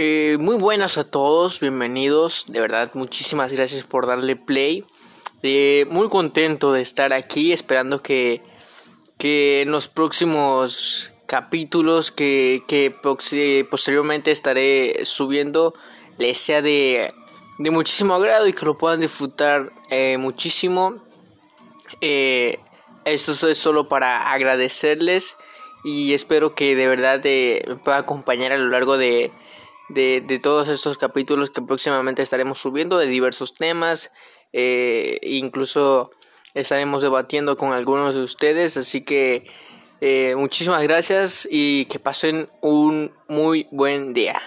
Eh, muy buenas a todos, bienvenidos. De verdad, muchísimas gracias por darle play. Eh, muy contento de estar aquí, esperando que, que en los próximos capítulos que, que posteriormente estaré subiendo les sea de, de muchísimo agrado y que lo puedan disfrutar eh, muchísimo. esto es solo para agradecerles y espero que de verdad me pueda acompañar a lo largo de de, todos estos capítulos que próximamente estaremos subiendo de diversos temas. Eh, incluso estaremos debatiendo con algunos de ustedes. Así que eh, muchísimas gracias y que pasen un muy buen día.